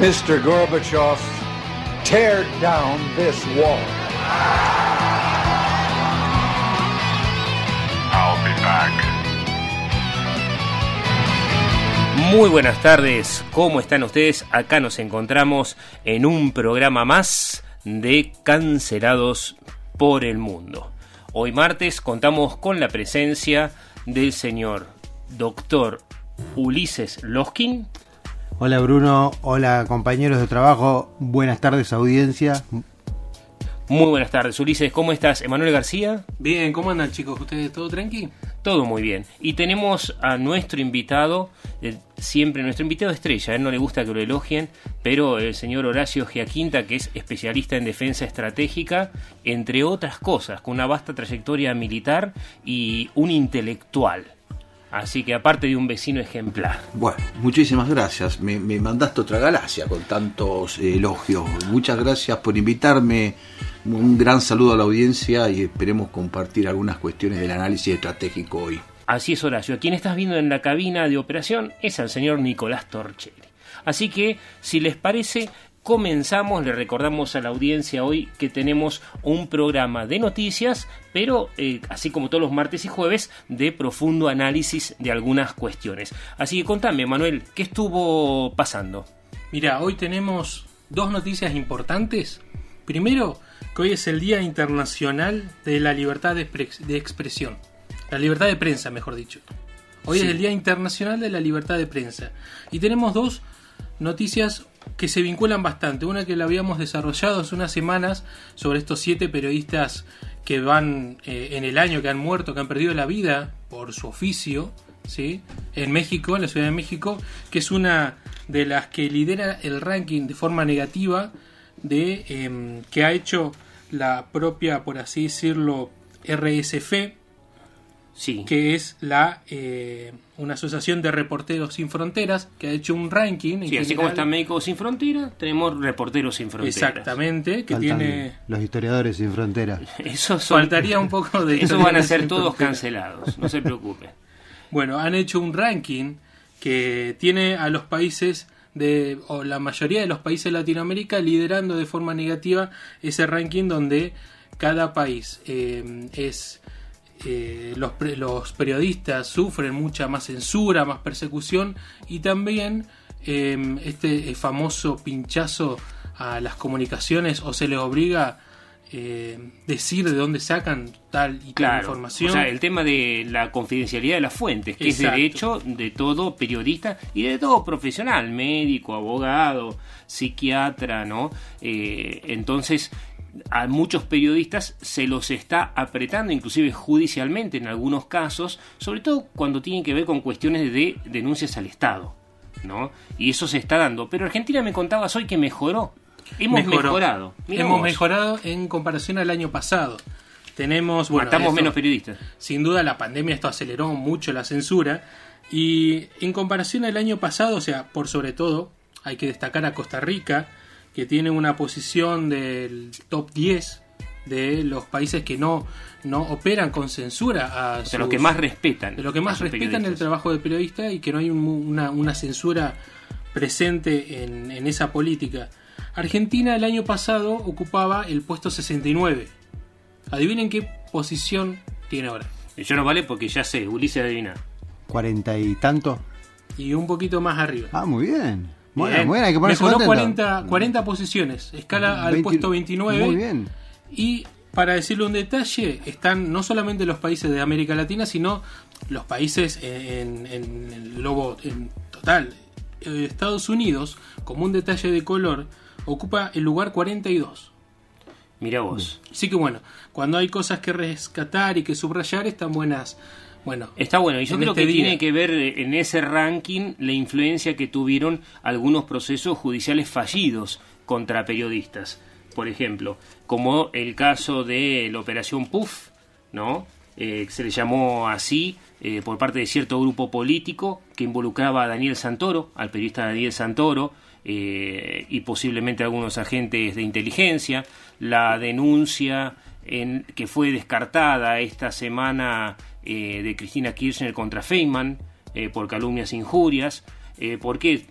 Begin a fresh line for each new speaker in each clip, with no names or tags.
Mr. Gorbachev, tear down this wall.
Muy buenas tardes, ¿cómo están ustedes? Acá nos encontramos en un programa más de Cancelados por el Mundo. Hoy martes contamos con la presencia del señor doctor Ulises Loskin.
Hola Bruno, hola compañeros de trabajo, buenas tardes audiencia.
Muy buenas tardes, Ulises, ¿cómo estás? Emanuel García.
Bien, ¿cómo andan chicos? ¿Ustedes todo tranqui?
Todo muy bien. Y tenemos a nuestro invitado, eh, siempre nuestro invitado estrella, a él no le gusta que lo elogien, pero el señor Horacio Giaquinta, que es especialista en defensa estratégica, entre otras cosas, con una vasta trayectoria militar y un intelectual. Así que aparte de un vecino ejemplar.
Bueno, muchísimas gracias. Me, me mandaste otra galaxia con tantos elogios. Muchas gracias por invitarme. Un gran saludo a la audiencia y esperemos compartir algunas cuestiones del análisis estratégico hoy.
Así es, Horacio. A quien estás viendo en la cabina de operación es al señor Nicolás Torchelli. Así que, si les parece, comenzamos. Le recordamos a la audiencia hoy que tenemos un programa de noticias, pero eh, así como todos los martes y jueves, de profundo análisis de algunas cuestiones. Así que contame, Manuel, ¿qué estuvo pasando?
Mira, hoy tenemos dos noticias importantes. Primero, que hoy es el Día Internacional de la Libertad de, expre- de Expresión. La libertad de prensa, mejor dicho. Hoy
Sí.
es el Día Internacional de la Libertad de Prensa. Y tenemos dos noticias que se vinculan bastante. Una que la habíamos desarrollado hace unas semanas sobre estos siete periodistas que van eh, en el año, que han muerto, que han perdido la vida por su oficio, ¿sí? En México, en la Ciudad de México, que es una de las que lidera el ranking de forma negativa de em, que ha hecho la propia, por así decirlo, RSF,
Sí.
que es la eh, una asociación de reporteros sin fronteras que ha hecho un ranking. en
Sí, así como está Médicos Sin Frontera, tenemos Reporteros Sin Fronteras.
Exactamente, que
Faltan
tiene
los historiadores sin fronteras.
Eso son-
faltaría un poco de
Eso van a ser todos
fronteras.
cancelados, no se preocupen.
Bueno, han hecho un ranking que tiene a los países de, o la mayoría de los países de Latinoamérica liderando de forma negativa ese ranking donde cada país eh, es eh, los, periodistas sufren mucha más censura, más persecución y también eh, este famoso pinchazo a las comunicaciones o se les obliga eh, decir de dónde sacan tal y tal información.
o sea, el tema de la confidencialidad de las fuentes, que
Exacto.
es derecho de todo periodista y de todo profesional, médico, abogado, psiquiatra, ¿no? Eh, entonces, a muchos periodistas se los está apretando, inclusive judicialmente en algunos casos, sobre todo cuando tienen que ver con cuestiones de denuncias al Estado, ¿no? Y eso se está dando. Pero Argentina me contabas hoy que mejoró. Hemos
Mejoró.
mejorado. Mirá
Hemos
vos.
mejorado en comparación al año pasado. Tenemos, bueno,
Matamos
esto-
menos periodistas.
Sin duda la pandemia esto aceleró mucho la censura y en comparación al año pasado, o sea, por sobre todo, hay que destacar a Costa Rica, que tiene una posición del top 10 de los países que no, no operan con censura a
De
sus-
los que más respetan.
de lo que más respetan el trabajo de periodista y que no hay un- una, una censura presente en, en esa política. Argentina el año pasado ocupaba el puesto 69. Adivinen qué posición tiene ahora.
Yo no vale porque ya sé, Ulises adivina.
¿Cuarenta y tanto?
Y un poquito más arriba.
Ah, muy bien. Bueno,
Bien.
bueno, hay que ponerse
Mejoró
contento.
40, 40 posiciones, escala al
20
puesto 29.
Muy bien.
Y para decirle un detalle, están no solamente los países de América Latina, sino los países en, en el globo en total. Eh, Estados Unidos, como un detalle de color, ocupa el lugar 42.
Mira vos.
Así que bueno, cuando hay cosas que rescatar y que subrayar, están buenas. Bueno,
Está bueno, y yo creo
este
que
día.
tiene que ver eh, en ese ranking la influencia que tuvieron algunos procesos judiciales fallidos contra periodistas. Por ejemplo, como el caso de la Operación Puff, ¿no? Eh, se le llamó así eh, por parte de cierto grupo político que involucraba a Daniel Santoro, al periodista Daniel Santoro, eh, y posiblemente algunos agentes de inteligencia. La denuncia en, que fue descartada esta semana eh, de Cristina Kirchner contra Feynman eh, por calumnias e injurias. Eh, porque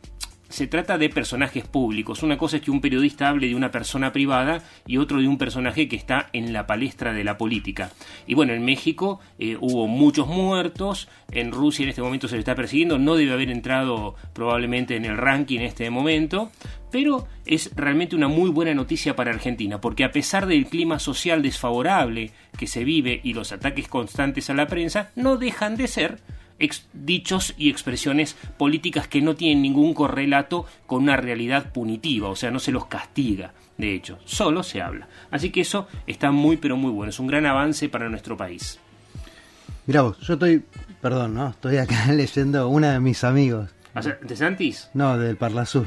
se trata de personajes públicos. Una cosa es que un periodista hable de una persona privada y otro de un personaje que está en la palestra de la política. Y bueno, en México eh, hubo muchos muertos, en Rusia en este momento se le está persiguiendo, no debe haber entrado probablemente en el ranking en este momento, pero es realmente una muy buena noticia para Argentina, porque a pesar del clima social desfavorable que se vive y los ataques constantes a la prensa, no dejan de ser ex- dichos y expresiones políticas que no tienen ningún correlato con una realidad punitiva, o sea, no se los castiga, de hecho, solo se habla. Así que eso está muy pero muy bueno, es un gran avance para nuestro país.
Mirá vos, yo estoy, perdón, ¿no? Estoy acá leyendo una de mis amigos.
O sea, ¿De Santis?
No, del Parlasur.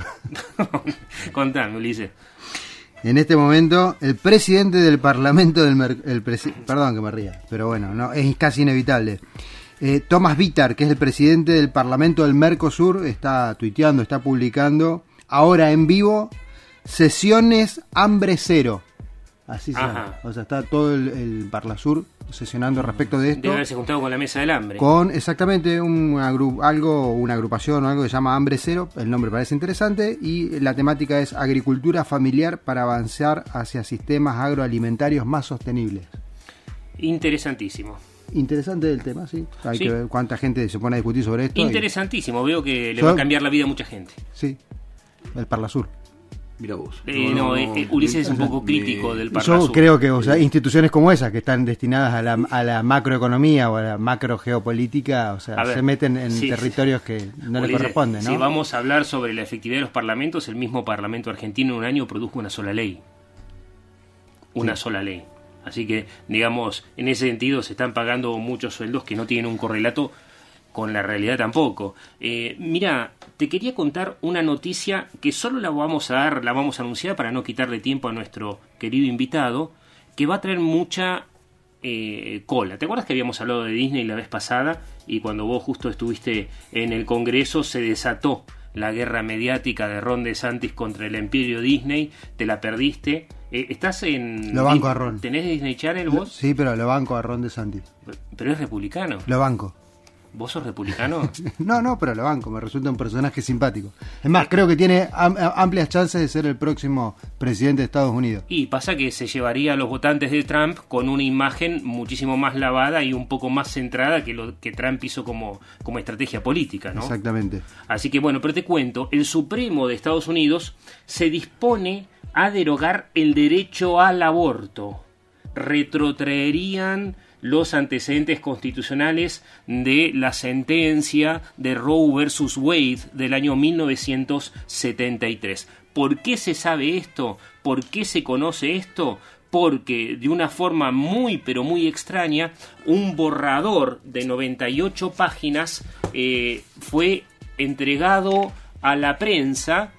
Contame, Ulises.
En este momento, el presidente del Parlamento del Mer- el presi- Perdón que me ría, pero bueno, no es casi inevitable. Eh, Thomas Vitar, que es el presidente del Parlamento del Mercosur, está tuiteando, está publicando, ahora en vivo, sesiones hambre cero. Así se llama. O sea, está todo el, el Parlasur sesionando respecto de esto.
Debe haberse juntado con la mesa del hambre.
Con exactamente un agru- algo, una agrupación o algo que se llama Hambre Cero, el nombre parece interesante, y la temática es agricultura familiar para avanzar hacia sistemas agroalimentarios más sostenibles.
Interesantísimo.
Interesante el tema, sí. Hay
Sí.
que ver cuánta gente se pone a discutir sobre esto. y-
Interesantísimo, veo que le
Yo-
va a cambiar la vida a mucha gente.
sí, el Parlasur.
Mira vos.
Eh, no, eh, eh, Ulises es un poco crítico del
Yo
Parnasur.
creo que o sea, instituciones como esas, que están destinadas a la, a la macroeconomía o a la macrogeopolítica, o sea,
ver,
se meten en
sí.
territorios que no les corresponden, ¿no?
Si vamos a hablar sobre la efectividad de los parlamentos, el mismo Parlamento argentino en un año produjo una sola ley. Una sola ley. Así que, digamos, en ese sentido se están pagando muchos sueldos que no tienen un correlato con la realidad tampoco. Eh, mira, te quería contar una noticia que solo la vamos a dar, la vamos a anunciar para no quitarle tiempo a nuestro querido invitado, que va a traer mucha eh, cola. ¿Te acuerdas que habíamos hablado de Disney la vez pasada y cuando vos justo estuviste en el Congreso se desató la guerra mediática de Ron DeSantis contra el imperio Disney? ¿Te la perdiste? Eh, ¿Estás en...
Lo banco a Ron.
¿Tenés Disney Channel vos?
Sí, pero lo banco a Ron de Santi.
Pero es republicano.
Lo banco.
¿Vos sos republicano?
No, no, pero lo banco, me resulta un personaje simpático. Es más, creo que tiene am- amplias chances de ser el próximo presidente de Estados Unidos.
Y pasa que se llevaría a los votantes de Trump con una imagen muchísimo más lavada y un poco más centrada que lo que Trump hizo como, como estrategia política, ¿no?
Exactamente.
Así que bueno, pero te cuento, el Supremo de Estados Unidos se dispone a derogar el derecho al aborto. Retrotraerían los antecedentes constitucionales de la sentencia de Roe versus Wade del año 1973. ¿Por qué se sabe esto? ¿Por qué se conoce esto? Porque de una forma muy pero muy extraña, un borrador de 98 páginas eh, fue entregado a la prensa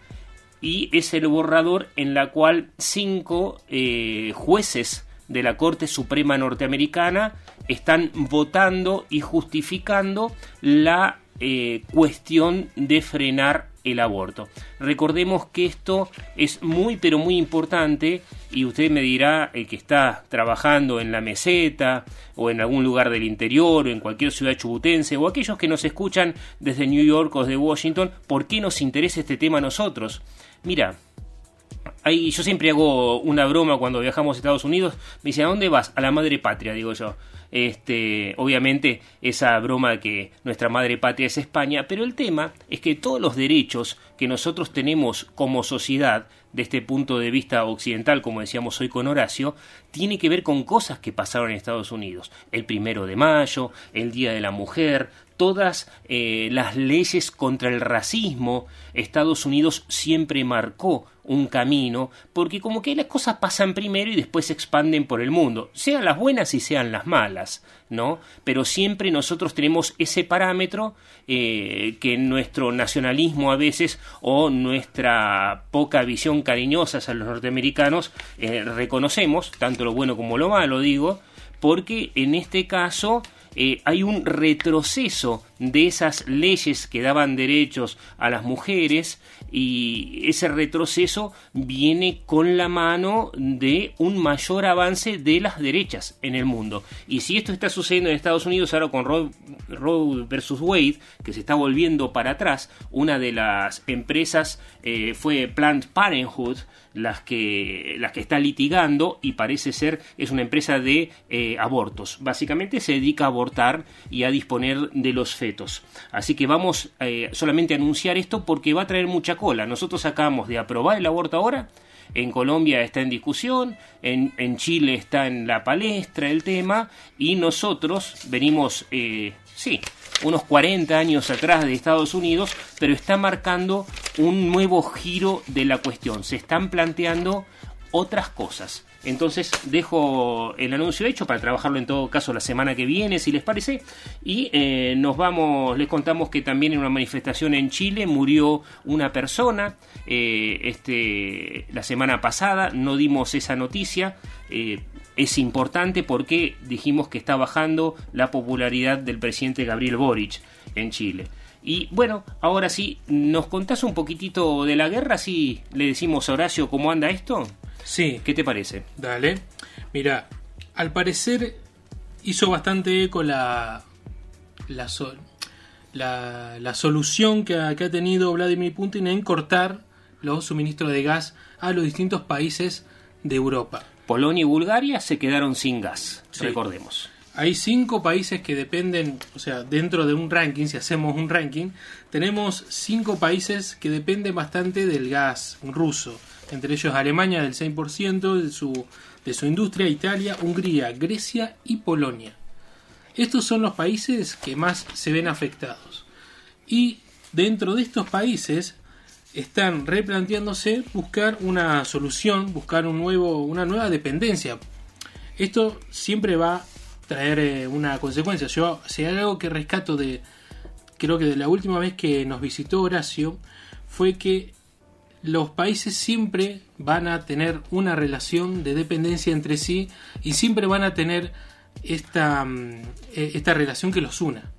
y es el borrador en la cual cinco eh, jueces de la Corte Suprema Norteamericana están votando y justificando la eh, cuestión de frenar el aborto. Recordemos que esto es muy pero muy importante y usted me dirá el que está trabajando en la meseta o en algún lugar del interior o en cualquier ciudad chubutense o aquellos que nos escuchan desde New York o de Washington, ¿por qué nos interesa este tema a nosotros? Mira, ahí yo siempre hago una broma cuando viajamos a Estados Unidos. Me dicen, ¿a dónde vas? A la madre patria, digo yo. Este, obviamente, esa broma que nuestra madre patria es España, pero el tema es que todos los derechos que nosotros tenemos como sociedad, de este punto de vista occidental, como decíamos hoy con Horacio, tiene que ver con cosas que pasaron en Estados Unidos. El primero de mayo, el Día de la Mujer, todas eh, las leyes contra el racismo, Estados Unidos siempre marcó un camino, porque como que las cosas pasan primero y después se expanden por el mundo, sean las buenas y sean las malas, ¿no? Pero siempre nosotros tenemos ese parámetro eh, que nuestro nacionalismo a veces o nuestra poca visión cariñosa a los norteamericanos eh, reconocemos, tanto lo bueno como lo malo, digo, porque en este caso eh, hay un retroceso de esas leyes que daban derechos a las mujeres y ese retroceso viene con la mano de un mayor avance de las derechas en el mundo. Y si esto está sucediendo en Estados Unidos ahora con Roe, versus Wade, que se está volviendo para atrás, una de las empresas eh, fue Planned Parenthood, las que, las que está litigando y parece ser es una empresa de eh, abortos. Básicamente se dedica a abortar y a disponer de los fetos. Así que vamos eh, solamente a anunciar esto porque va a traer mucha cola. Nosotros acabamos de aprobar el aborto ahora. En Colombia está en discusión, en, en Chile está en la palestra el tema y nosotros venimos, eh, sí, unos 40 años atrás de Estados Unidos, pero está marcando un nuevo giro de la cuestión. Se están planteando otras cosas. Entonces dejo el anuncio hecho para trabajarlo en todo caso la semana que viene, si les parece. Y eh, nos vamos, les contamos que también en una manifestación en Chile murió una persona eh, este, la semana pasada. No dimos esa noticia. Eh, es importante porque dijimos que está bajando la popularidad del presidente Gabriel Boric en Chile. Y bueno, ahora sí, ¿nos contás un poquitito de la guerra? Si le decimos a Horacio cómo anda esto.
Sí.
¿Qué te parece?
Dale. Mira, al parecer hizo bastante eco la, la, la, solución que ha, que ha, tenido Vladimir Putin en cortar los suministros de gas a los distintos países de Europa.
Polonia y Bulgaria se quedaron sin gas, sí. recordemos.
Hay cinco países que dependen, o sea, dentro de un ranking, si hacemos un ranking, tenemos cinco países que dependen bastante del gas ruso entre ellos Alemania del 6% de su, de su industria, Italia, Hungría, Grecia y Polonia. Estos son los países que más se ven afectados. Y dentro de estos países están replanteándose buscar una solución, buscar un nuevo, una nueva dependencia. Esto siempre va a traer eh, una consecuencia. Yo, si hay algo que rescato de, creo que de la última vez que nos visitó Horacio, fue que los países siempre van a tener una relación de dependencia entre sí y siempre van a tener esta, mm, e, esta relación que los una.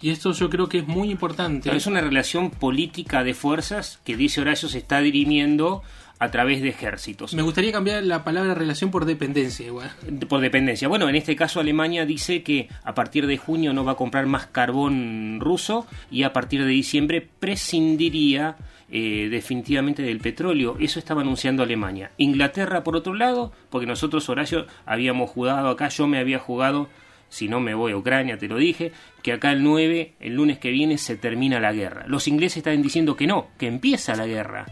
Y esto yo creo que es muy importante.
Pero es una relación política de fuerzas que dice Horacio se está dirimiendo a través de ejércitos.
Me gustaría cambiar la palabra relación por dependencia igual.
Por dependencia. Bueno, en este caso Alemania dice que a partir de junio no va a comprar más carbón ruso y a partir de diciembre prescindiría eh, definitivamente del petróleo. Eso estaba anunciando Alemania. Inglaterra, por otro lado, porque nosotros, Horacio, habíamos jugado acá, yo me había jugado, si no me voy a Ucrania, te lo dije, que acá el 9, el lunes que viene, se termina la guerra. Los ingleses están diciendo que no, que empieza la guerra.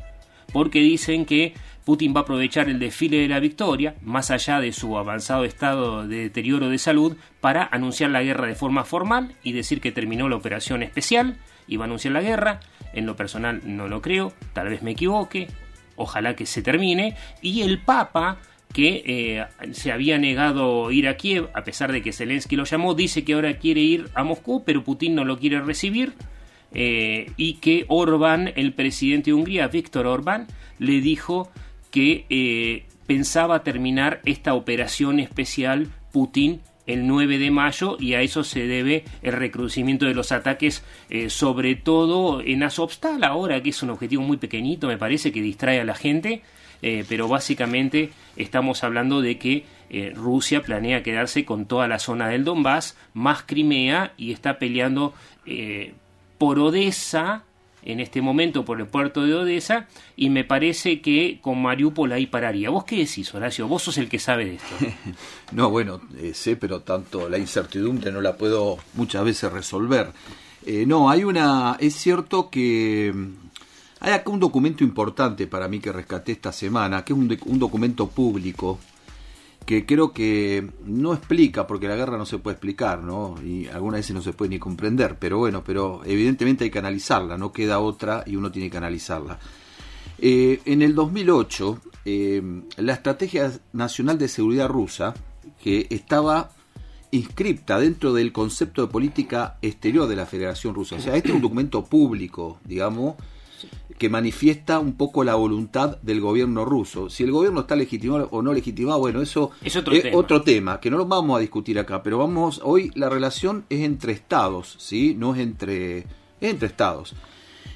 Porque dicen que Putin va a aprovechar el desfile de la victoria, más allá de su avanzado estado de deterioro de salud, para anunciar la guerra de forma formal y decir que terminó la operación especial y va a anunciar la guerra. En lo personal no lo creo, tal vez me equivoque, ojalá que se termine. Y el Papa, que eh, se había negado ir a Kiev, a pesar de que Zelensky lo llamó, dice que ahora quiere ir a Moscú, pero Putin no lo quiere recibir. Eh, y que Orbán, el presidente de Hungría, Víctor Orbán, le dijo que eh, pensaba terminar esta operación especial Putin el 9 de mayo y a eso se debe el recrudecimiento de los ataques sobre todo en Azovstal ahora que es un objetivo muy pequeñito me parece que distrae a la gente eh, pero básicamente estamos hablando de que eh, Rusia planea quedarse con toda la zona del Donbass más Crimea y está peleando por Odessa en este momento por el puerto de Odessa y me parece que con Mariupol ahí pararía. ¿Vos qué decís, Horacio? Vos sos el que sabe de esto.
no, bueno, eh, sé, pero tanto la incertidumbre no la puedo muchas veces resolver. Eh, no, hay una... Es cierto que hay acá un documento importante para mí que rescaté esta semana, que es un, documento público que creo que no explica, porque la guerra no se puede explicar, ¿no? Y algunas veces no se puede ni comprender, pero bueno, pero evidentemente hay que analizarla, no queda otra y uno tiene que analizarla. Eh, en el 2008, eh, la Estrategia Nacional de Seguridad Rusa, que estaba inscripta dentro del concepto de política exterior de la Federación Rusa, o sea, este es un documento público, digamos, que manifiesta un poco la voluntad del gobierno ruso. Si el gobierno está legitimado o no legitimado, bueno, eso
es otro,
es
tema.
otro tema, que no lo vamos a discutir acá, pero vamos, hoy la relación es entre estados, ¿sí? No es entre, es entre estados.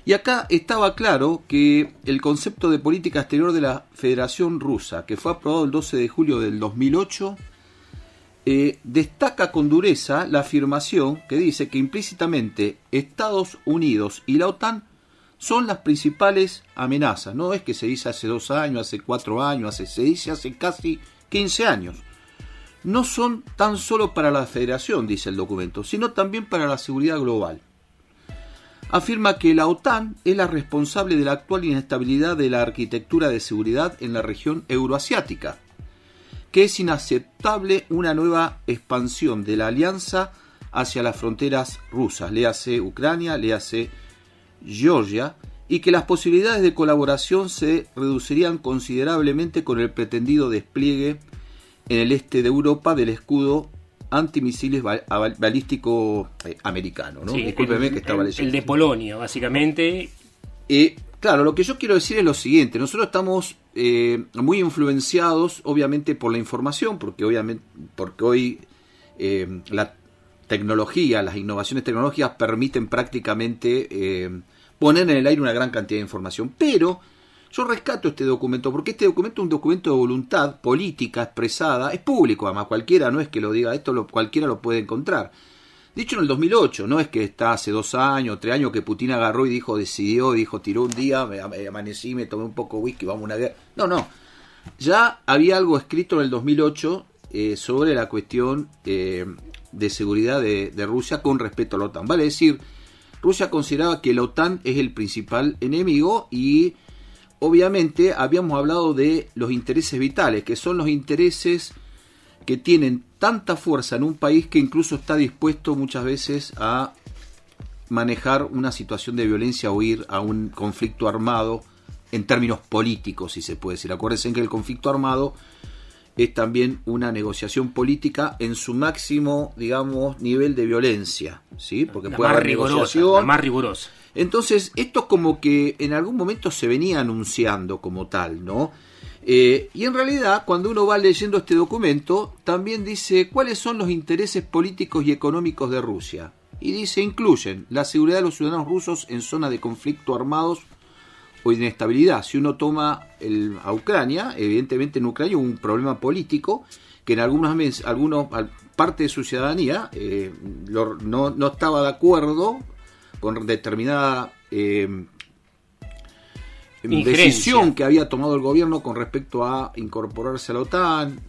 Y acá estaba claro que el concepto de política exterior de la Federación Rusa, que fue aprobado el 12 de julio del 2008, eh, destaca con dureza la afirmación que dice que implícitamente Estados Unidos y la OTAN son las principales amenazas. No es que se dice hace dos años, hace cuatro años, hace, se dice hace casi 15 años. No son tan solo para la federación, dice el documento, sino también para la seguridad global. Afirma que la OTAN es la responsable de la actual inestabilidad de la arquitectura de seguridad en la región euroasiática, que es inaceptable una nueva expansión de la alianza hacia las fronteras rusas, léase Ucrania, léase Georgia y que las posibilidades de colaboración se reducirían considerablemente con el pretendido despliegue en el este de Europa del escudo antimisiles balístico eh, americano. ¿no?
Sí,
Discúlpeme
el,
que estaba leyendo.
el de Polonia, básicamente.
Eh, claro, lo que yo quiero decir es lo siguiente. Nosotros estamos eh, muy influenciados, obviamente, por la información, porque obviamente, porque hoy la tecnología, las innovaciones tecnológicas permiten prácticamente eh, poner en el aire una gran cantidad de información. Pero yo rescato este documento porque este documento es un documento de voluntad política expresada, es público, además cualquiera no es que lo diga, esto cualquiera lo puede encontrar. Dicho en el 2008, no es que está hace dos años, tres años que Putin agarró y dijo, decidió, dijo, tiró un día, me, me amanecí, me tomé un poco de whisky, vamos a una guerra. No, no. Ya había algo escrito en el 2008 eh, sobre la cuestión eh, de seguridad de, de, Rusia con respecto a la OTAN. Vale decir, Rusia consideraba que la OTAN es el principal enemigo y obviamente habíamos hablado de los intereses vitales, que son los intereses que tienen tanta fuerza en un país que incluso está dispuesto muchas veces a manejar una situación de violencia o ir a un conflicto armado en términos políticos, si se puede decir. Acuérdense que el conflicto armado es también una negociación política en su máximo, digamos, nivel de violencia, ¿sí? Porque
la
puede
más
haber
rigurosa,
negociación.
la más rigurosa.
Entonces, esto como que en algún momento se venía anunciando como tal, ¿no? Eh, y en realidad, cuando uno va leyendo este documento, también dice cuáles son los intereses políticos y económicos de Rusia. Y dice, incluyen la seguridad de los ciudadanos rusos en zona de conflicto armados o inestabilidad. Si uno toma el, a Ucrania, evidentemente en Ucrania hubo un problema político que en algunas algunos, parte de su ciudadanía eh, lo, no, no, estaba de acuerdo con determinada eh, decisión que había tomado el gobierno con respecto a incorporarse a la OTAN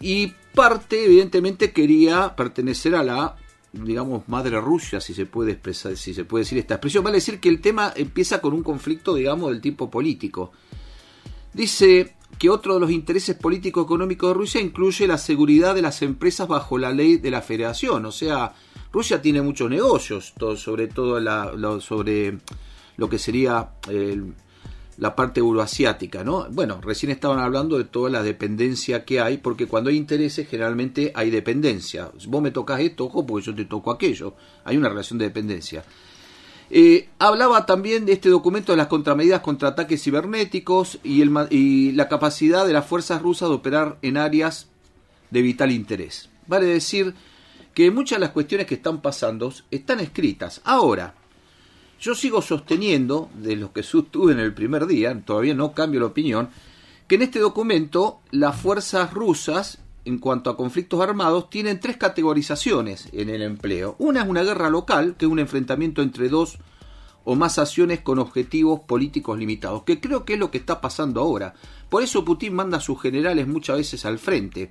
y parte evidentemente quería pertenecer a la digamos madre Rusia si se puede expresar si se puede decir esta expresión. Vale decir que el tema empieza con un conflicto digamos del tipo político. Dice que otro de los intereses políticos económicos de Rusia incluye la seguridad de las empresas bajo la ley de la Federación. O sea Rusia tiene muchos negocios sobre todo sobre lo que sería la parte euroasiática, ¿no? Bueno, recién estaban hablando de toda la dependencia que hay, porque cuando hay intereses generalmente hay dependencia. Vos me tocas esto, ojo, porque yo te toco aquello. Hay una relación de dependencia. Eh, hablaba también de este documento de las contramedidas contra ataques cibernéticos y, el, y la capacidad de las fuerzas rusas de operar en áreas de vital interés. Vale decir que muchas de las cuestiones que están pasando están escritas. Ahora, yo sigo sosteniendo, de lo que sostuve en el primer día, todavía no cambio la opinión, que en este documento las fuerzas rusas, en cuanto a conflictos armados, tienen tres categorizaciones en el empleo. Una es una guerra local, que es un enfrentamiento entre dos o más acciones con objetivos políticos limitados, que creo que es lo que está pasando ahora. Por eso Putin manda a sus generales muchas veces al frente,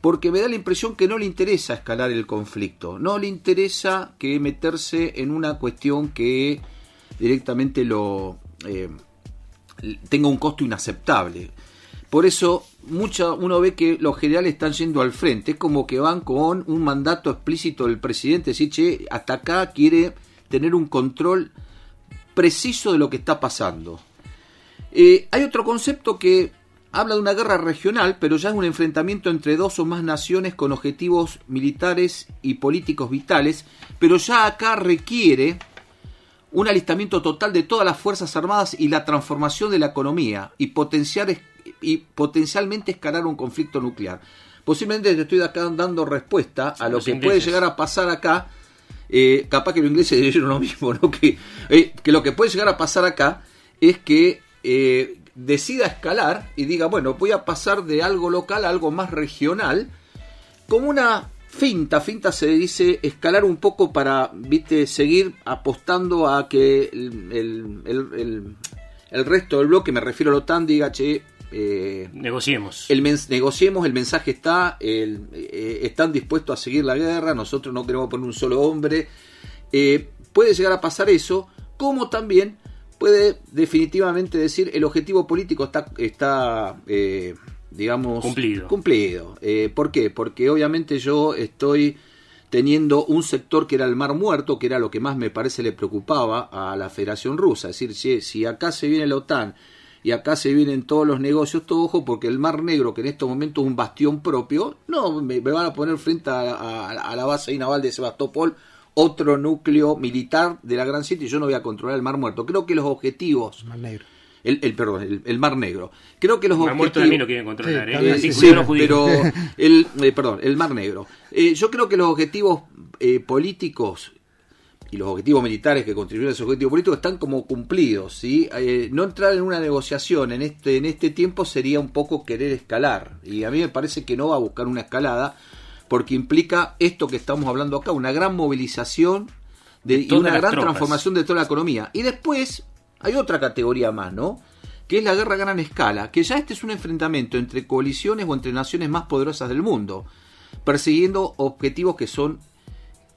porque me da la impresión que no le interesa escalar el conflicto, no le interesa que meterse en una cuestión que directamente lo eh, tenga un costo inaceptable. Por eso mucha, uno ve que los generales están yendo al frente, es como que van con un mandato explícito del presidente, decir, che, hasta acá quiere tener un control preciso de lo que está pasando. Eh, hay otro concepto que habla de una guerra regional, pero ya es un enfrentamiento entre dos o más naciones con objetivos militares y políticos vitales, pero ya acá requiere un alistamiento total de todas las Fuerzas Armadas y la transformación de la economía y potenciar y potencialmente escalar un conflicto nuclear. Posiblemente te estoy acá dando respuesta a lo que puede llegar a pasar acá. Eh, capaz que los ingleses dijeron lo mismo, ¿no? que, eh, que lo que puede llegar a pasar acá es que eh, decida escalar y diga, bueno, voy a pasar de algo local a algo más regional, como una finta, finta se dice escalar un poco para, viste, seguir apostando a que el, el, el resto del bloque, me refiero a la OTAN, diga, che,
eh, negociemos.
El negociemos, el mensaje está, el, eh, están dispuestos a seguir la guerra, nosotros no queremos poner un solo hombre. Eh, puede llegar a pasar eso, como también puede definitivamente decir el objetivo político está, está digamos,
cumplido.
cumplido. ¿Por qué? Porque obviamente yo estoy teniendo un sector que era el Mar Muerto, que era lo que más me parece le preocupaba a la Federación Rusa. Es decir, si, si acá se viene la OTAN y acá se vienen todos los negocios, todo ojo, porque el Mar Negro, que en estos momentos es un bastión propio, no me, van a poner frente a, la base naval de Sebastopol otro núcleo militar de la Gran City y yo no voy a controlar el Mar Muerto. Creo que los objetivos...
Mar Negro.
El, el, perdón, el, Mar Negro. Creo que los
Mar
objetivos...
también lo quieren controlar, ¿eh?
sí, sí, pero el, eh, perdón, el Mar Negro. Eh, yo creo que los objetivos eh, políticos y los objetivos militares que contribuyen a ese objetivo político están como cumplidos. ¿sí? Eh, no entrar en una negociación en este, en este tiempo sería un poco querer escalar. Y a mí me parece que no va a buscar una escalada porque implica esto que estamos hablando acá, una gran movilización de, y una gran transformación de toda la economía. Y después hay otra categoría más, ¿no? Que es la guerra a gran escala, que ya este es un enfrentamiento entre coaliciones o entre naciones más poderosas del mundo, persiguiendo objetivos que son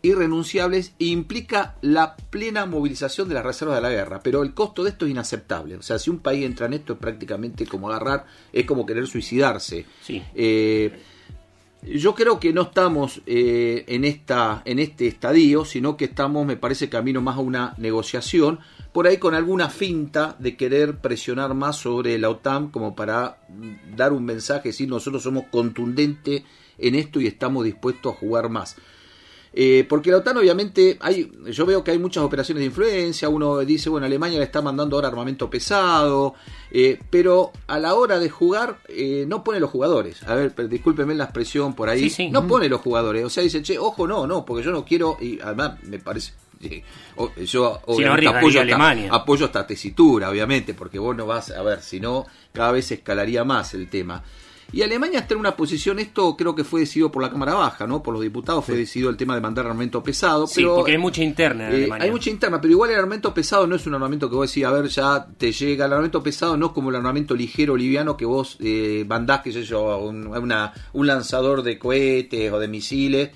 irrenunciables e implica la plena movilización de las reservas de la guerra. Pero el costo de esto es inaceptable. O sea, si un país entra en esto es prácticamente como agarrar, es como querer suicidarse. Eh, yo creo que no estamos eh, en, esta, en este estadio, sino que estamos, me parece, camino más a una negociación, por ahí con alguna finta de querer presionar más sobre la OTAN como para dar un mensaje, decir nosotros somos contundentes en esto y estamos dispuestos a jugar más. Eh, porque la OTAN obviamente, hay, yo veo que hay muchas operaciones de influencia, uno dice, bueno, Alemania le está mandando ahora armamento pesado, eh, pero a la hora de jugar eh, no pone los jugadores. A ver, discúlpeme la expresión por ahí, no pone los jugadores, o sea, dice, che, ojo, no, no, porque yo no quiero, y además me parece... Yo apoyo, Esta, apoyo esta tesitura, obviamente, porque vos no vas a ver, si no, cada vez escalaría más el tema. Y Alemania está en una posición, esto creo que fue decidido por la Cámara Baja, ¿no? Por los diputados fue decidido el tema de mandar armamento pesado.
Sí, porque hay mucha interna en
eh,
Alemania.
Hay mucha interna, pero igual el armamento pesado no es un armamento que vos decís, a ver, ya te llega. El armamento pesado no es como el armamento ligero, liviano, que vos eh, mandás, qué sé yo, un, una, un lanzador de cohetes o de misiles.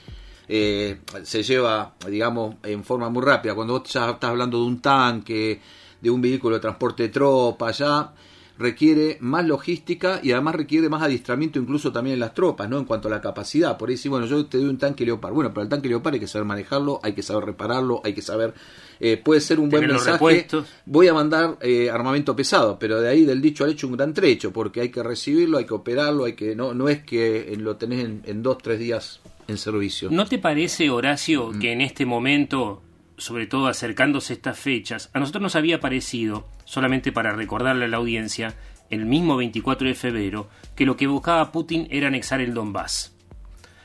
Eh, se lleva, digamos, en forma muy rápida. Cuando vos ya estás hablando de un tanque, de un vehículo de transporte de tropas, ya requiere más logística y además requiere más adiestramiento incluso también en las tropas, ¿no? En cuanto a la capacidad. Por eso, bueno, yo te doy un tanque Leopard. Bueno, pero el tanque Leopard hay que saber manejarlo, hay que saber repararlo, hay que saber... Eh, puede ser un buen mensaje. Voy a mandar eh, armamento pesado, pero de ahí del dicho al hecho un gran trecho, porque hay que recibirlo, hay que operarlo, hay que no no es que lo tenés en, en dos, tres días en servicio.
¿No te parece, Horacio, mm. que en este momento sobre todo acercándose estas fechas, a nosotros nos había parecido, solamente para recordarle a la audiencia, el mismo 24 de febrero, que lo que buscaba Putin era anexar el Donbass.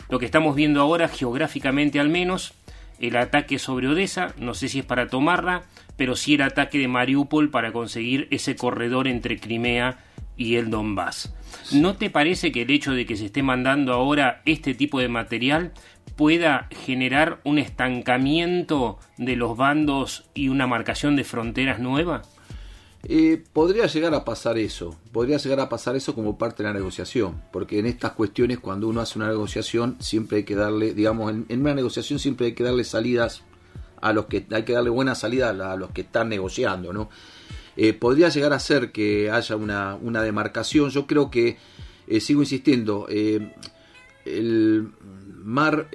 Lo que estamos viendo ahora, geográficamente al menos, el ataque sobre Odessa, no sé si es para tomarla, pero sí el ataque de Mariupol para conseguir ese corredor entre Crimea y el Donbass. ¿No te parece que el hecho de que se esté mandando ahora este tipo de material pueda generar un estancamiento de los bandos y una marcación de fronteras nueva?
Eh, podría llegar a pasar eso, podría llegar a pasar eso como parte de la negociación, porque en estas cuestiones cuando uno hace una negociación siempre hay que darle, digamos, en, una negociación siempre hay que darle salidas a los que hay que darle buena salida a, los que están negociando, ¿no? Eh, podría llegar a ser que haya una, una demarcación. Yo creo que eh, sigo insistiendo. El mar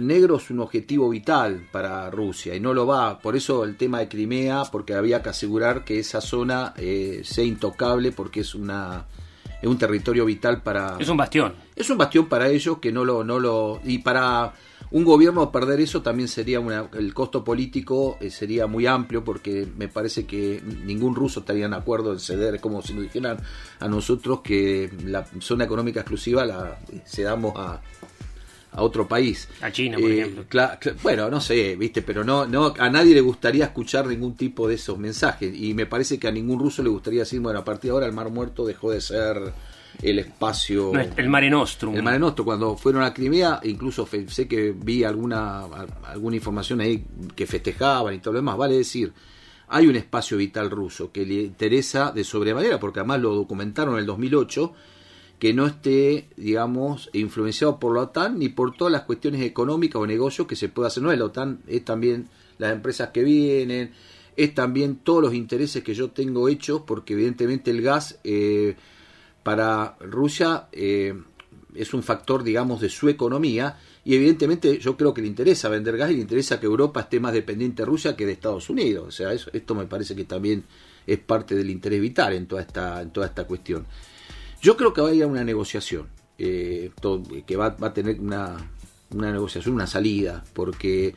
negro es un objetivo vital para Rusia y no lo va. Por eso el tema de Crimea, porque había que asegurar que esa zona sea intocable, porque es una es un territorio vital para.
Es un bastión.
Es un bastión para ellos que no lo no lo y para un gobierno perder eso también sería una, el costo político eh, sería muy amplio porque me parece que ningún ruso estaría de acuerdo en ceder como si nos dijeran a nosotros que la zona económica exclusiva la cedamos a, a otro país.
A China, por
eh,
ejemplo.
bueno, no sé, viste, pero no, no, a nadie le gustaría escuchar ningún tipo de esos mensajes. Y me parece que a ningún ruso le gustaría decir, bueno, a partir de ahora el Mar Muerto dejó de ser el espacio.
el Mare Nostrum.
El Mare Nostrum. Cuando fueron a Crimea, incluso sé que vi alguna, alguna información ahí que festejaban y todo lo demás. Vale decir, hay un espacio vital ruso que le interesa de sobremanera, porque además lo documentaron en el 2008, que no esté, digamos, influenciado por la OTAN ni por todas las cuestiones económicas o negocios que se puede hacer. No es la OTAN, es también las empresas que vienen, es también todos los intereses que yo tengo hechos, porque evidentemente el gas. Eh, para Rusia eh, es un factor, digamos, de su economía y evidentemente yo creo que le interesa vender gas y le interesa que Europa esté más dependiente de Rusia que de Estados Unidos. O sea, eso, esto me parece que también es parte del interés vital en toda esta, en toda esta cuestión. Yo creo que va a ir a una negociación, eh, que va, va, a tener una, una negociación, una salida, porque...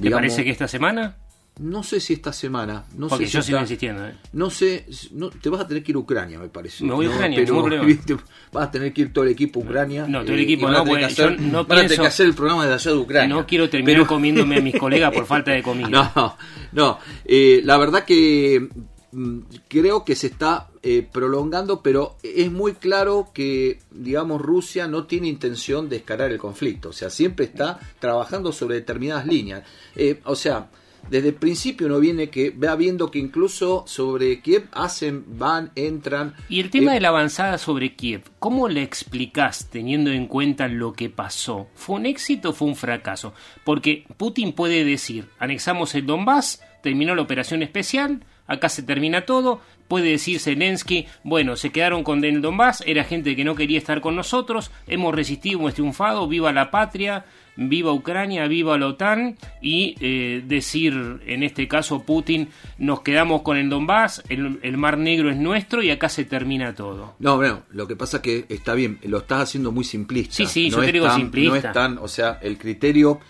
¿Te parece que esta semana?
No sé si esta semana. No
Porque
sé
yo
si
sigo insistiendo. ¿eh?
No sé. No, te vas a tener que ir a Ucrania, me parece.
Me voy a
no,
Ucrania,
pero,
problema.
¿viste? Vas a tener que ir todo el equipo a Ucrania.
No, todo el
eh,
equipo
van
no, porque
que hacer,
yo no
van a tener
pienso-
que hacer el programa de allá de Ucrania.
No quiero terminar
Pero-
comiéndome a mis colegas por falta de comida.
No, no. eh, la verdad que creo que se está eh, prolongando, pero es muy claro que, digamos, Rusia no tiene intención de escalar el conflicto. O sea, siempre está trabajando sobre determinadas líneas. Eh, o sea, desde el principio uno viene que va viendo que incluso sobre Kiev hacen, van, entran.
Y el tema
eh,
de la avanzada sobre Kiev, ¿cómo le explicás teniendo en cuenta lo que pasó? ¿Fue un éxito o fue un fracaso? Porque Putin puede decir, anexamos el Donbass, terminó la operación especial, acá se termina todo. Puede decir Zelensky, bueno, se quedaron con el Donbass, era gente que no quería estar con nosotros, hemos resistido, hemos triunfado, viva la patria, viva Ucrania, viva la OTAN y eh, decir, en este caso Putin, nos quedamos con el Donbass, el, el Mar Negro es nuestro y acá se termina todo.
No, bueno, lo que pasa es que está bien, lo estás haciendo muy simplista.
Sí, sí,
no
yo te digo
tan-
simplista.
No es tan, o sea, el criterio,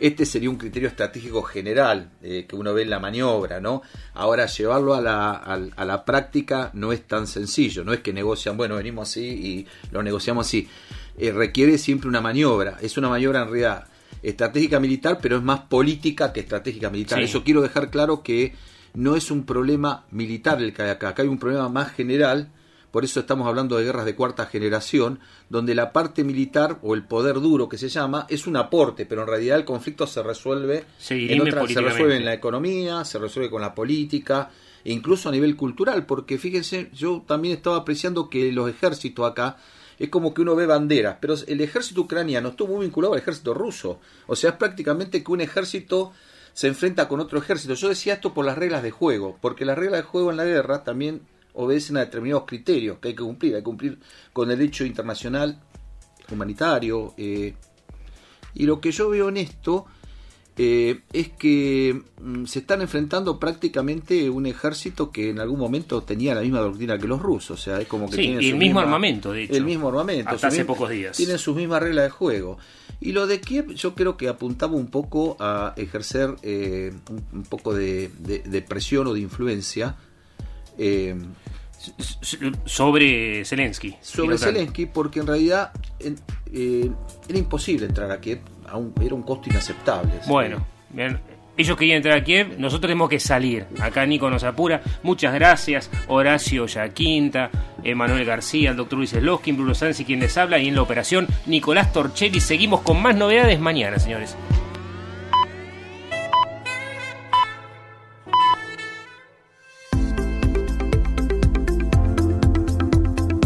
este sería un criterio estratégico general eh, que uno ve en la maniobra, ¿no? Ahora, llevarlo a la, a, a la práctica no es tan sencillo, no es que negocian, bueno, venimos así y lo negociamos así. Eh, requiere siempre una maniobra, es una maniobra en realidad estratégica militar, pero es más política que estratégica militar.
Sí.
Eso quiero dejar claro que no es un problema militar el que hay acá, acá hay un problema más general, por eso estamos hablando de guerras de cuarta generación, donde la parte militar o el poder duro que se llama es un aporte, pero en realidad el conflicto se resuelve en otra- se resuelve en la economía, se resuelve con la política, e incluso a nivel cultural, porque fíjense, yo también estaba apreciando que los ejércitos acá es como que uno ve banderas, pero el ejército ucraniano estuvo muy vinculado al ejército ruso, o sea, es prácticamente que un ejército se enfrenta con otro ejército. Yo decía esto por las reglas de juego, porque las reglas de juego en la guerra también obedecen a determinados criterios que hay que cumplir, hay que cumplir con el derecho internacional humanitario. eh, y lo que yo veo en esto eh, es que mm, se están enfrentando prácticamente un ejército que en algún momento tenía la misma doctrina que los rusos, o sea, es como que
Sí,
tienen
y el mismo
misma-
armamento, de hecho.
El mismo armamento.
Hasta hace
mismo-
pocos días.
Tienen sus mismas reglas de juego. Y lo de Kiev yo creo que apuntaba un poco a ejercer eh, un, un poco de, de- de presión o de influencia eh,
Sobre Zelensky.
sobre. Zelensky porque en realidad en- eh, era imposible entrar a Kiev, a un- era un costo inaceptable.
Bueno, bien, Ellos querían entrar a Kiev, nosotros tenemos que salir. Acá Nico nos apura. Muchas gracias, Horacio Yaquinta, Emanuel García, el doctor Luis Sloskin, Bruno Sansi, quien les habla, y en la operación Nicolás Torchelli. Seguimos con más novedades mañana, señores.